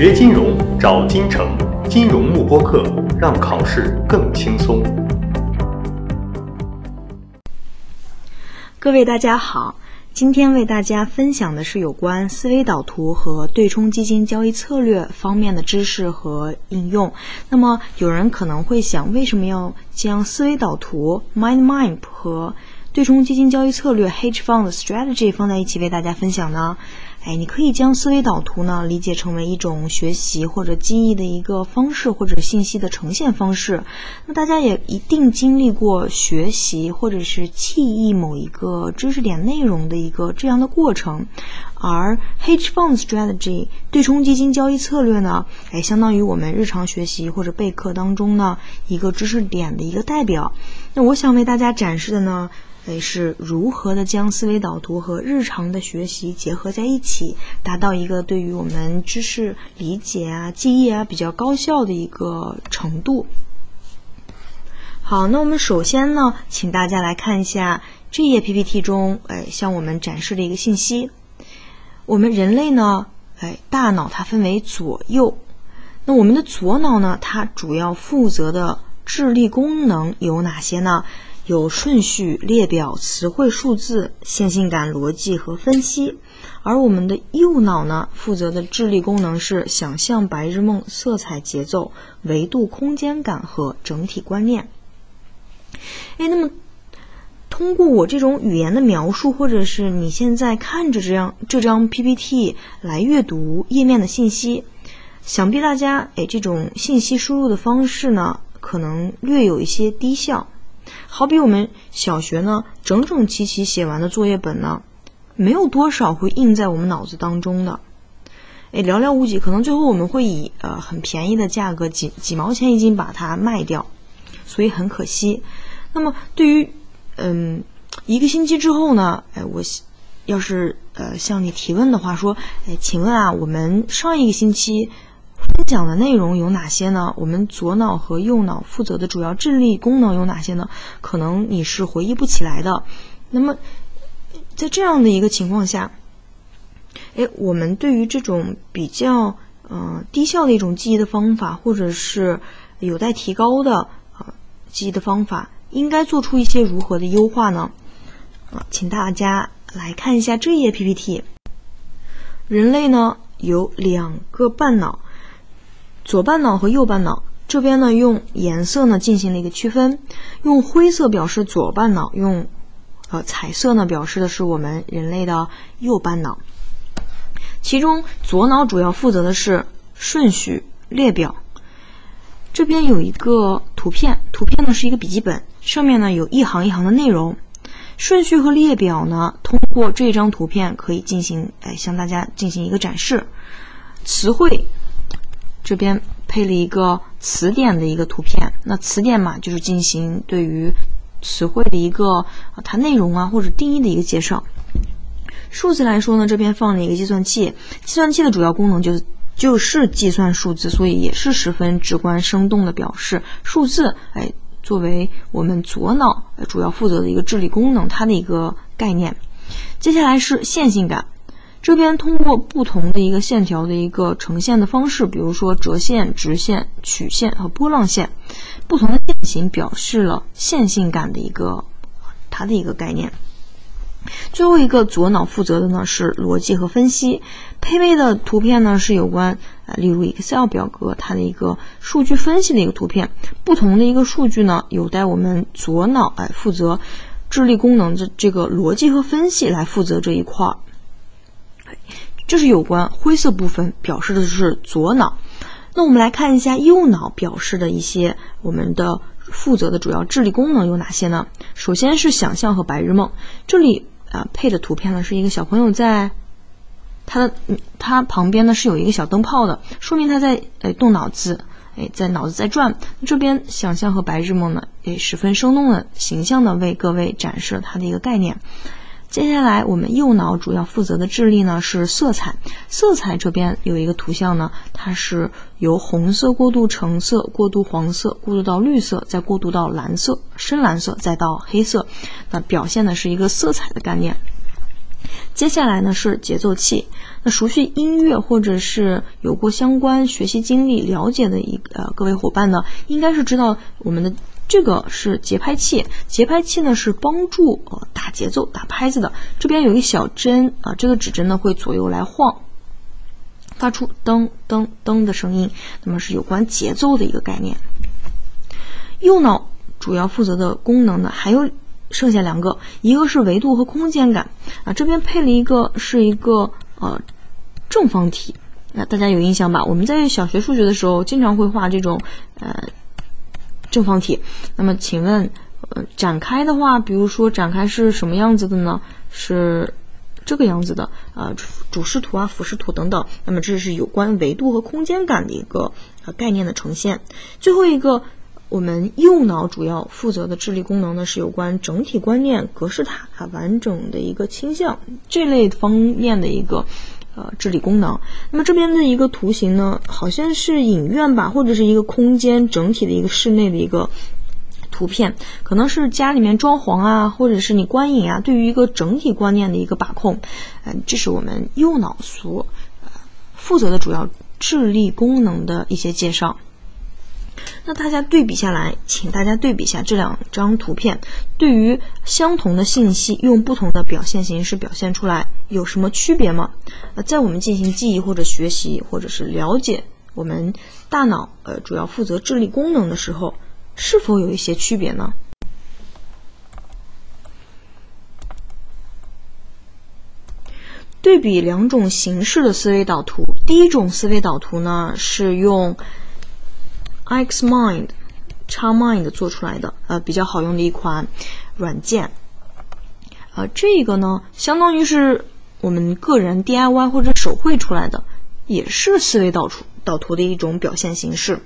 学金融找金城，金融慕播课，让考试更轻松。各位大家好，今天为大家分享的是有关思维导图和对冲基金交易策略方面的知识和应用。那么有人可能会想，为什么要将思维导图 （mind map） 和对冲基金交易策略 （hedge fund strategy） 放在一起为大家分享呢？哎，你可以将思维导图呢理解成为一种学习或者记忆的一个方式，或者信息的呈现方式。那大家也一定经历过学习或者是记忆某一个知识点内容的一个这样的过程。而 hedge fund strategy 对冲基金交易策略呢，哎，相当于我们日常学习或者备课当中呢一个知识点的一个代表。那我想为大家展示的呢。诶，是如何的将思维导图和日常的学习结合在一起，达到一个对于我们知识理解啊、记忆啊比较高效的一个程度。好，那我们首先呢，请大家来看一下这页 PPT 中，哎，向我们展示的一个信息。我们人类呢，哎，大脑它分为左右，那我们的左脑呢，它主要负责的智力功能有哪些呢？有顺序、列表、词汇、数字、线性感、逻辑和分析，而我们的右脑呢，负责的智力功能是想象、白日梦、色彩、节奏、维度、空间感和整体观念。哎，那么通过我这种语言的描述，或者是你现在看着这样这张 PPT 来阅读页面的信息，想必大家哎这种信息输入的方式呢，可能略有一些低效。好比我们小学呢，整整齐齐写完的作业本呢，没有多少会印在我们脑子当中的，哎，寥寥无几，可能最后我们会以呃很便宜的价格，几几毛钱一斤把它卖掉，所以很可惜。那么对于嗯一个星期之后呢，哎，我要是呃向你提问的话，说，哎，请问啊，我们上一个星期。分享的内容有哪些呢？我们左脑和右脑负责的主要智力功能有哪些呢？可能你是回忆不起来的。那么，在这样的一个情况下，哎，我们对于这种比较呃低效的一种记忆的方法，或者是有待提高的啊记忆的方法，应该做出一些如何的优化呢？啊，请大家来看一下这页 PPT。人类呢有两个半脑。左半脑和右半脑这边呢，用颜色呢进行了一个区分，用灰色表示左半脑，用呃彩色呢表示的是我们人类的右半脑。其中左脑主要负责的是顺序列表。这边有一个图片，图片呢是一个笔记本，上面呢有一行一行的内容。顺序和列表呢，通过这张图片可以进行哎向大家进行一个展示，词汇。这边配了一个词典的一个图片，那词典嘛，就是进行对于词汇的一个它内容啊或者定义的一个介绍。数字来说呢，这边放了一个计算器，计算器的主要功能就是就是计算数字，所以也是十分直观生动的表示数字。哎，作为我们左脑主要负责的一个智力功能，它的一个概念。接下来是线性感。这边通过不同的一个线条的一个呈现的方式，比如说折线、直线、曲线和波浪线，不同的线型表示了线性感的一个它的一个概念。最后一个左脑负责的呢是逻辑和分析，配备的图片呢是有关啊，例如 Excel 表格它的一个数据分析的一个图片，不同的一个数据呢有待我们左脑来负责智力功能的这个逻辑和分析来负责这一块儿。这是有关灰色部分表示的是左脑，那我们来看一下右脑表示的一些我们的负责的主要智力功能有哪些呢？首先是想象和白日梦，这里啊配的图片呢是一个小朋友在他的他旁边呢是有一个小灯泡的，说明他在诶动脑子，诶在脑子在转。这边想象和白日梦呢也十分生动的形象的为各位展示了它的一个概念。接下来，我们右脑主要负责的智力呢是色彩。色彩这边有一个图像呢，它是由红色过渡橙色，过渡黄色，过渡到绿色，再过渡到蓝色、深蓝色，再到黑色。那表现的是一个色彩的概念。接下来呢是节奏器。那熟悉音乐或者是有过相关学习经历了解的一呃各位伙伴呢，应该是知道我们的这个是节拍器。节拍器呢是帮助呃打节奏、打拍子的。这边有一小针啊，这个指针呢会左右来晃，发出噔噔噔的声音。那么是有关节奏的一个概念。右脑主要负责的功能呢还有剩下两个，一个是维度和空间感啊，这边配了一个是一个。呃，正方体，那大家有印象吧？我们在小学数学的时候经常会画这种呃正方体。那么，请问，呃，展开的话，比如说展开是什么样子的呢？是这个样子的，呃，主视图啊、俯视图等等。那么，这是有关维度和空间感的一个呃概念的呈现。最后一个。我们右脑主要负责的智力功能呢，是有关整体观念、格式塔完整的一个倾向这类方面的一个呃智力功能。那么这边的一个图形呢，好像是影院吧，或者是一个空间整体的一个室内的一个图片，可能是家里面装潢啊，或者是你观影啊，对于一个整体观念的一个把控。嗯，这是我们右脑所负责的主要智力功能的一些介绍。那大家对比下来，请大家对比一下这两张图片，对于相同的信息，用不同的表现形式表现出来，有什么区别吗？呃，在我们进行记忆或者学习，或者是了解我们大脑呃主要负责智力功能的时候，是否有一些区别呢？对比两种形式的思维导图，第一种思维导图呢是用。Xmind、XMind 做出来的，呃，比较好用的一款软件。呃，这个呢，相当于是我们个人 DIY 或者手绘出来的，也是思维导图导图的一种表现形式。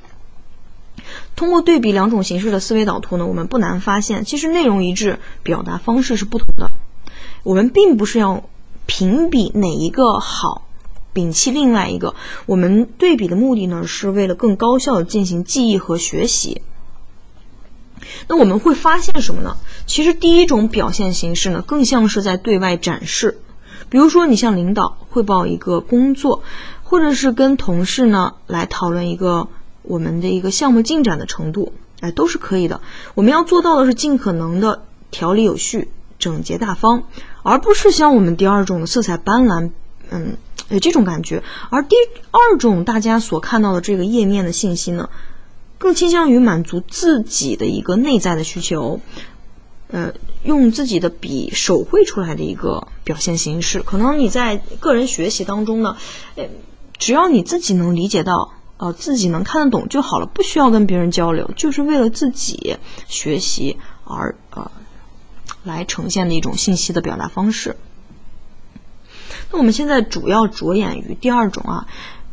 通过对比两种形式的思维导图呢，我们不难发现，其实内容一致，表达方式是不同的。我们并不是要评比哪一个好。摒弃另外一个，我们对比的目的呢，是为了更高效的进行记忆和学习。那我们会发现什么呢？其实第一种表现形式呢，更像是在对外展示。比如说，你向领导汇报一个工作，或者是跟同事呢来讨论一个我们的一个项目进展的程度，哎，都是可以的。我们要做到的是尽可能的条理有序、整洁大方，而不是像我们第二种的色彩斑斓。嗯，有这种感觉。而第二种大家所看到的这个页面的信息呢，更倾向于满足自己的一个内在的需求，呃，用自己的笔手绘出来的一个表现形式。可能你在个人学习当中呢，呃，只要你自己能理解到，呃，自己能看得懂就好了，不需要跟别人交流，就是为了自己学习而呃来呈现的一种信息的表达方式。那我们现在主要着眼于第二种啊，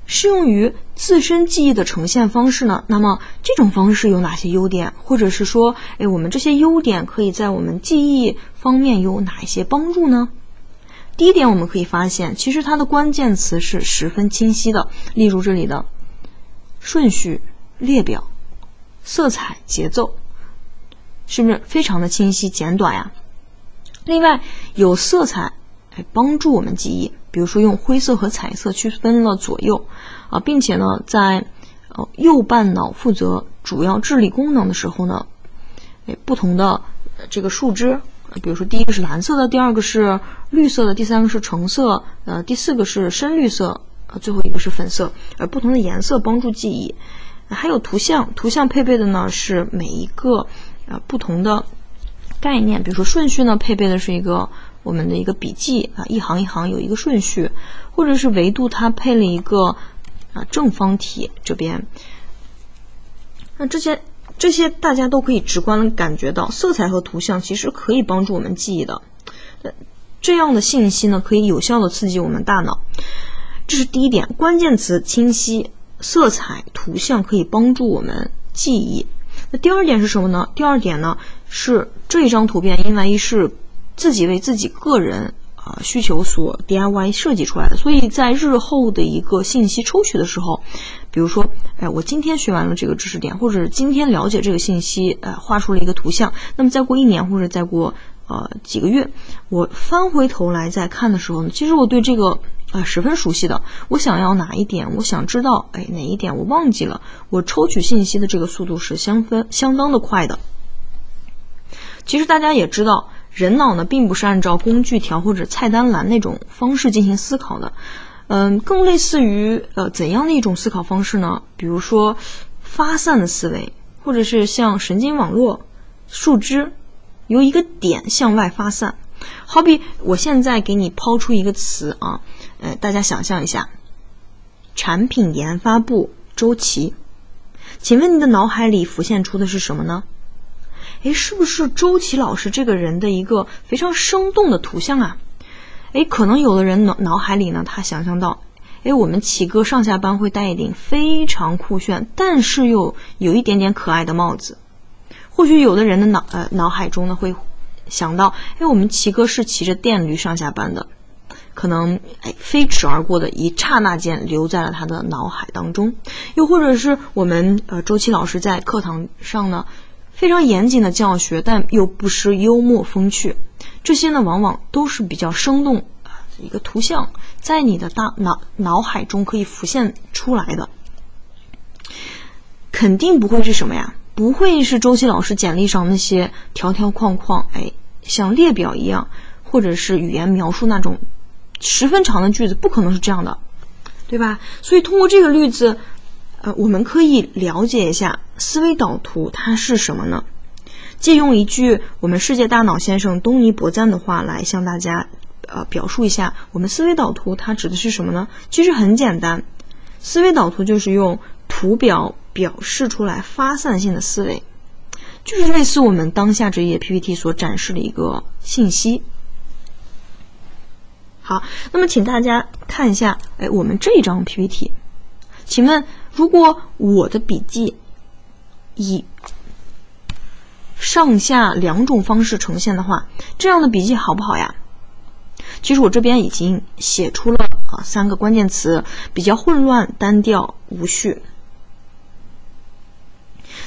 适用于自身记忆的呈现方式呢。那么这种方式有哪些优点，或者是说，哎，我们这些优点可以在我们记忆方面有哪一些帮助呢？第一点，我们可以发现，其实它的关键词是十分清晰的，例如这里的顺序、列表、色彩、节奏，是不是非常的清晰简短呀？另外，有色彩。来帮助我们记忆，比如说用灰色和彩色区分了左右，啊，并且呢，在呃右半脑负责主要智力功能的时候呢，哎，不同的这个树枝，比如说第一个是蓝色的，第二个是绿色的，第三个是橙色，呃，第四个是深绿色，呃，最后一个是粉色，而不同的颜色帮助记忆，还有图像，图像配备的呢是每一个啊不同的概念，比如说顺序呢配备的是一个。我们的一个笔记啊，一行一行有一个顺序，或者是维度它配了一个啊正方体这边。那这些这些大家都可以直观的感觉到，色彩和图像其实可以帮助我们记忆的。这样的信息呢，可以有效的刺激我们大脑。这是第一点，关键词清晰，色彩、图像可以帮助我们记忆。那第二点是什么呢？第二点呢是这一张图片，因为是。自己为自己个人啊需求所 DIY 设计出来的，所以在日后的一个信息抽取的时候，比如说，哎，我今天学完了这个知识点，或者今天了解这个信息，呃，画出了一个图像，那么再过一年或者再过呃几个月，我翻回头来再看的时候呢，其实我对这个呃十分熟悉的。我想要哪一点，我想知道，哎，哪一点我忘记了，我抽取信息的这个速度是相分相当的快的。其实大家也知道，人脑呢并不是按照工具条或者菜单栏那种方式进行思考的，嗯，更类似于呃怎样的一种思考方式呢？比如说发散的思维，或者是像神经网络树枝由一个点向外发散。好比我现在给你抛出一个词啊，呃，大家想象一下，产品研发部周琦，请问你的脑海里浮现出的是什么呢？哎，是不是周琦老师这个人的一个非常生动的图像啊？哎，可能有的人脑脑海里呢，他想象到，哎，我们启哥上下班会戴一顶非常酷炫，但是又有一点点可爱的帽子。或许有的人的脑呃脑海中呢会想到，哎，我们齐哥是骑着电驴上下班的，可能哎飞驰而过的一刹那间留在了他的脑海当中。又或者是我们呃周琦老师在课堂上呢。非常严谨的教学，但又不失幽默风趣，这些呢，往往都是比较生动啊一个图像，在你的大脑脑海中可以浮现出来的，肯定不会是什么呀？不会是周琦老师简历上那些条条框框，哎，像列表一样，或者是语言描述那种十分长的句子，不可能是这样的，对吧？所以通过这个例子。呃，我们可以了解一下思维导图它是什么呢？借用一句我们世界大脑先生东尼伯赞的话来向大家呃表述一下，我们思维导图它指的是什么呢？其实很简单，思维导图就是用图表表示出来发散性的思维，就是类似我们当下这页 PPT 所展示的一个信息。好，那么请大家看一下，哎，我们这张 PPT。请问，如果我的笔记以上下两种方式呈现的话，这样的笔记好不好呀？其实我这边已经写出了啊三个关键词：比较混乱、单调、无序。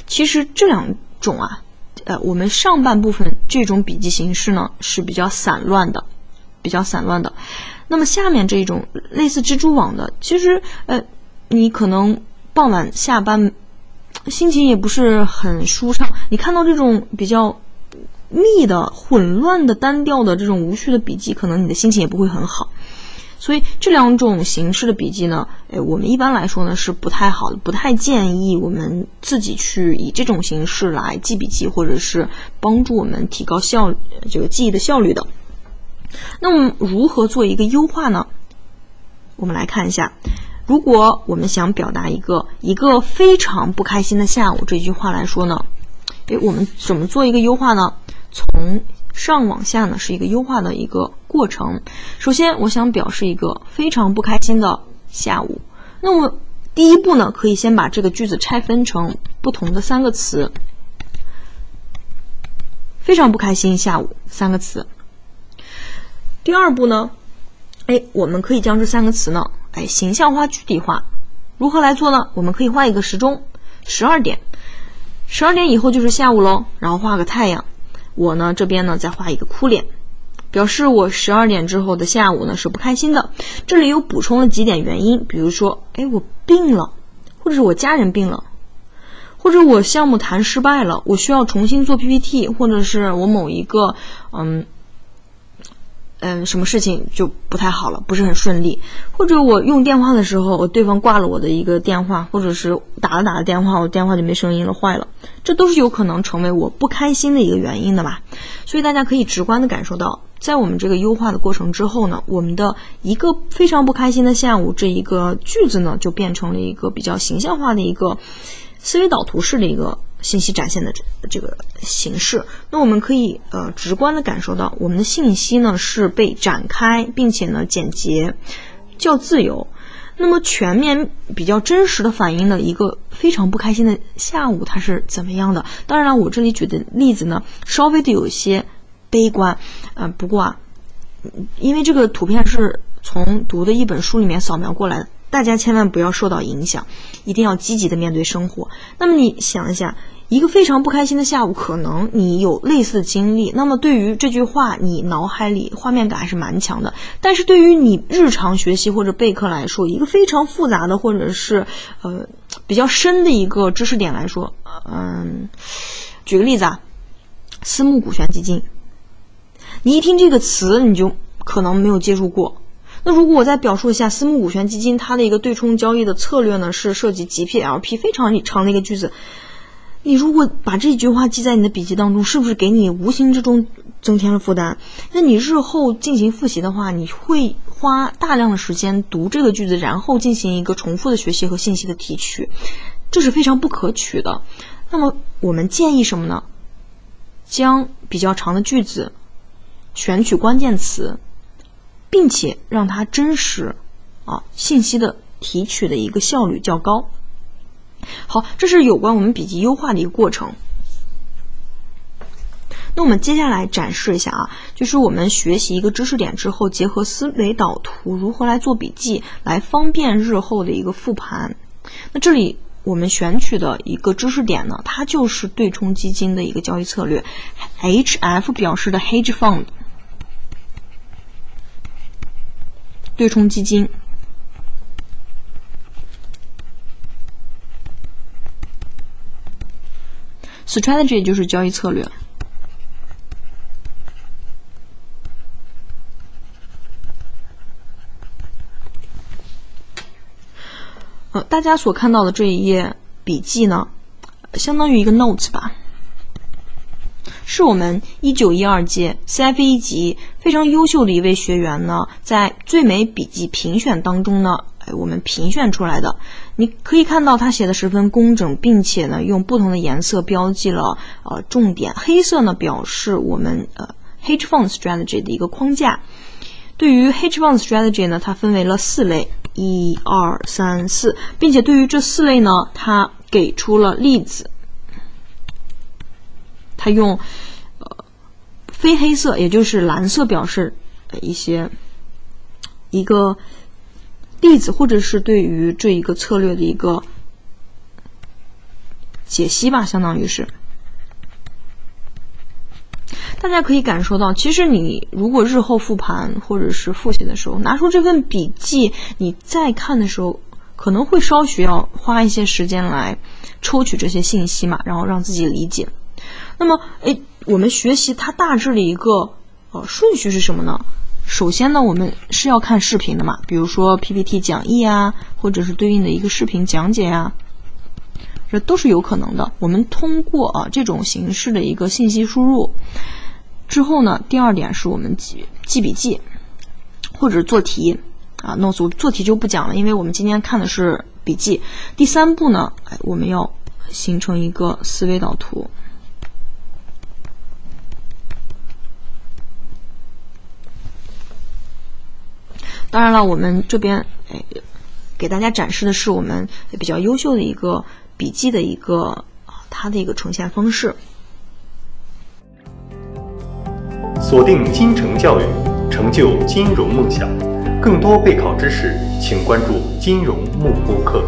其实这两种啊，呃，我们上半部分这种笔记形式呢是比较散乱的，比较散乱的。那么下面这一种类似蜘蛛网的，其实呃。你可能傍晚下班，心情也不是很舒畅。你看到这种比较密的、混乱的、单调的这种无序的笔记，可能你的心情也不会很好。所以这两种形式的笔记呢，诶，我们一般来说呢是不太好的，不太建议我们自己去以这种形式来记笔记，或者是帮助我们提高效这个记忆的效率的。那么如何做一个优化呢？我们来看一下。如果我们想表达一个一个非常不开心的下午这句话来说呢，诶，我们怎么做一个优化呢？从上往下呢是一个优化的一个过程。首先，我想表示一个非常不开心的下午。那么第一步呢，可以先把这个句子拆分成不同的三个词。非常不开心下午三个词。第二步呢，哎，我们可以将这三个词呢。哎，形象化、具体化，如何来做呢？我们可以画一个时钟，十二点，十二点以后就是下午喽。然后画个太阳，我呢这边呢再画一个哭脸，表示我十二点之后的下午呢是不开心的。这里有补充了几点原因，比如说，哎，我病了，或者是我家人病了，或者我项目谈失败了，我需要重新做 PPT，或者是我某一个嗯。嗯，什么事情就不太好了，不是很顺利，或者我用电话的时候，我对方挂了我的一个电话，或者是打了打了电话，我电话就没声音了，坏了，这都是有可能成为我不开心的一个原因的吧。所以大家可以直观的感受到，在我们这个优化的过程之后呢，我们的一个非常不开心的下午这一个句子呢，就变成了一个比较形象化的一个思维导图式的一个。信息展现的这这个形式，那我们可以呃直观的感受到，我们的信息呢是被展开，并且呢简洁、较自由，那么全面、比较真实的反映了一个非常不开心的下午它是怎么样的。当然了，我这里举的例子呢稍微的有一些悲观，呃，不过啊，因为这个图片是从读的一本书里面扫描过来的。大家千万不要受到影响，一定要积极的面对生活。那么你想一下，一个非常不开心的下午，可能你有类似的经历。那么对于这句话，你脑海里画面感还是蛮强的。但是对于你日常学习或者备课来说，一个非常复杂的或者是呃比较深的一个知识点来说，嗯，举个例子啊，私募股权基金，你一听这个词，你就可能没有接触过。那如果我再表述一下私募股权基金它的一个对冲交易的策略呢，是涉及 GPLP 非常长的一个句子。你如果把这句话记在你的笔记当中，是不是给你无形之中增添了负担？那你日后进行复习的话，你会花大量的时间读这个句子，然后进行一个重复的学习和信息的提取，这是非常不可取的。那么我们建议什么呢？将比较长的句子选取关键词，并且让它真实啊，信息的提取的一个效率较高。好，这是有关我们笔记优化的一个过程。那我们接下来展示一下啊，就是我们学习一个知识点之后，结合思维导图如何来做笔记，来方便日后的一个复盘。那这里我们选取的一个知识点呢，它就是对冲基金的一个交易策略，HF 表示的 Hedge Fund，对冲基金。Strategy 就是交易策略。呃，大家所看到的这一页笔记呢，相当于一个 notes 吧，是我们一九一二届 CFA 一级非常优秀的一位学员呢，在最美笔记评选当中呢。我们评选出来的，你可以看到他写的十分工整，并且呢，用不同的颜色标记了呃重点。黑色呢表示我们呃 hedge fund strategy 的一个框架。对于 hedge fund strategy 呢，它分为了四类，一二三四，并且对于这四类呢，它给出了例子。它用呃非黑色，也就是蓝色表示一些一个。例子，或者是对于这一个策略的一个解析吧，相当于是。大家可以感受到，其实你如果日后复盘或者是复习的时候，拿出这份笔记，你再看的时候，可能会稍许要花一些时间来抽取这些信息嘛，然后让自己理解。那么，哎，我们学习它大致的一个呃顺序是什么呢？首先呢，我们是要看视频的嘛，比如说 PPT 讲义啊，或者是对应的一个视频讲解呀，这都是有可能的。我们通过啊这种形式的一个信息输入之后呢，第二点是我们记记笔记或者做题啊。那做做题就不讲了，因为我们今天看的是笔记。第三步呢，哎，我们要形成一个思维导图。当然了，我们这边哎，给大家展示的是我们比较优秀的一个笔记的一个它的一个呈现方式。锁定金城教育，成就金融梦想。更多备考知识，请关注金融慕播课。